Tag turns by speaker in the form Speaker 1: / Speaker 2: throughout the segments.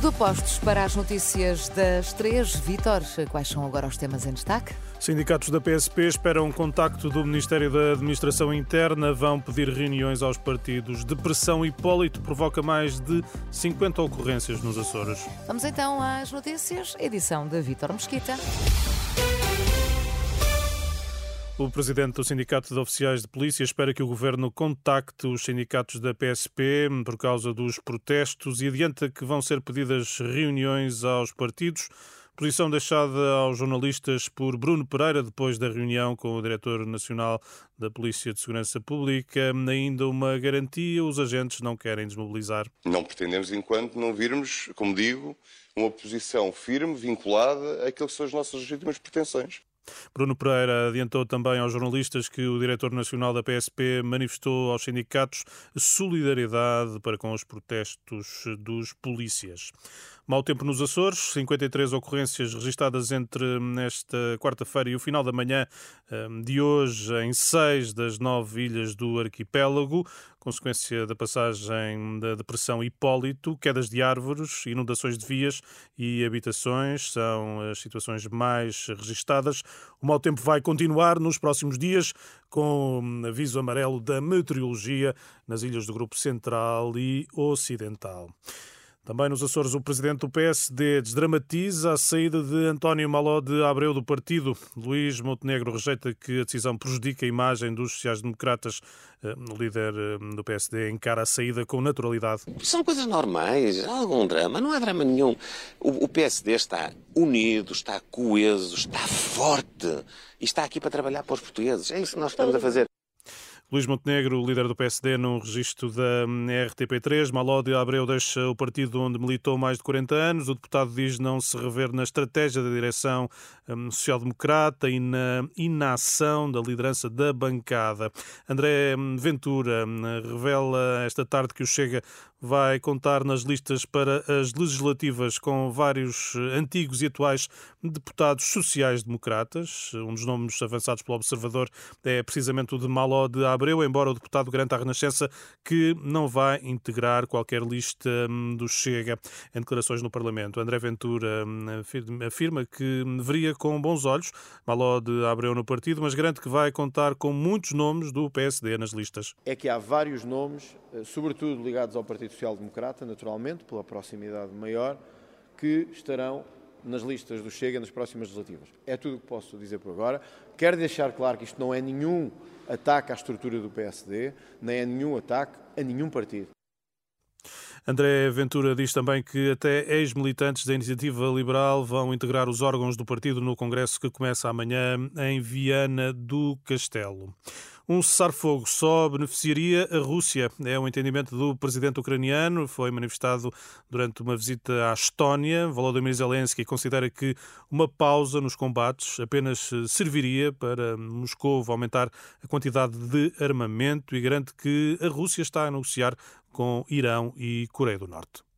Speaker 1: Tudo para as notícias das três. Vítor, quais são agora os temas em destaque?
Speaker 2: Sindicatos da PSP esperam contacto do Ministério da Administração Interna, vão pedir reuniões aos partidos. Depressão Hipólito provoca mais de 50 ocorrências nos Açores.
Speaker 1: Vamos então às notícias, edição de Vítor Mesquita.
Speaker 2: O presidente do Sindicato de Oficiais de Polícia espera que o governo contacte os sindicatos da PSP por causa dos protestos e adianta que vão ser pedidas reuniões aos partidos. Posição deixada aos jornalistas por Bruno Pereira depois da reunião com o diretor nacional da Polícia de Segurança Pública. Ainda uma garantia: os agentes não querem desmobilizar.
Speaker 3: Não pretendemos, enquanto não virmos, como digo, uma posição firme, vinculada àquilo que são as nossas legítimas pretensões.
Speaker 2: Bruno Pereira adiantou também aos jornalistas que o diretor nacional da PSP manifestou aos sindicatos solidariedade para com os protestos dos polícias. Mau tempo nos Açores, 53 ocorrências registadas entre esta quarta-feira e o final da manhã hum, de hoje em seis das nove ilhas do arquipélago, consequência da passagem da depressão Hipólito, quedas de árvores, inundações de vias e habitações são as situações mais registadas. O mau tempo vai continuar nos próximos dias, com aviso amarelo da meteorologia nas ilhas do Grupo Central e Ocidental. Também nos Açores, o presidente do PSD desdramatiza a saída de António Maló de Abreu do partido. Luís Montenegro rejeita que a decisão prejudique a imagem dos sociais-democratas. Eh, o líder eh, do PSD encara a saída com naturalidade.
Speaker 4: São coisas normais, há algum drama, não há drama nenhum. O, PSD está unido, está coeso, está forte e está aqui para trabalhar para os portugueses. É isso que nós estamos a fazer.
Speaker 2: Luís Montenegro, líder do PSD, no registro da RTP3. Malódio Abreu deixa o partido onde militou mais de 40 anos. O deputado diz não se rever na estratégia da direção hum, social-democrata e na inação da liderança da bancada. André Ventura hum, revela esta tarde que o Chega vai contar nas listas para as legislativas com vários antigos e atuais deputados sociais-democratas. Um dos nomes avançados pelo Observador é precisamente o de Maló de Abreu, embora o deputado garanta à Renascença que não vai integrar qualquer lista hum, do Chega em declarações no Parlamento. André Ventura hum, afirma que veria com bons olhos Maló de Abreu no partido, mas garante que vai contar com muitos nomes do PSD nas listas.
Speaker 5: É que há vários nomes, eh, sobretudo ligados ao Partido Social Democrata, naturalmente, pela proximidade maior, que estarão nas listas do Chega nas próximas legislativas. É tudo o que posso dizer por agora. Quero deixar claro que isto não é nenhum ataque à estrutura do PSD, nem é nenhum ataque a nenhum partido.
Speaker 2: André Ventura diz também que até ex-militantes da Iniciativa Liberal vão integrar os órgãos do partido no congresso que começa amanhã em Viana do Castelo. Um cessar-fogo só beneficiaria a Rússia. É o um entendimento do presidente ucraniano. Foi manifestado durante uma visita à Estónia. Volodymyr Zelensky considera que uma pausa nos combates apenas serviria para Moscou aumentar a quantidade de armamento e garante que a Rússia está a negociar com Irão e Coreia do Norte.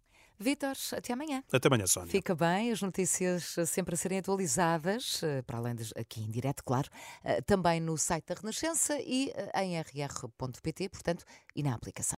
Speaker 1: Vítor, até amanhã.
Speaker 2: Até amanhã, Sónia.
Speaker 1: Fica bem, as notícias sempre a serem atualizadas, eh, para além de aqui em direto, claro, eh, também no site da Renascença e eh, em rr.pt, portanto, e na aplicação.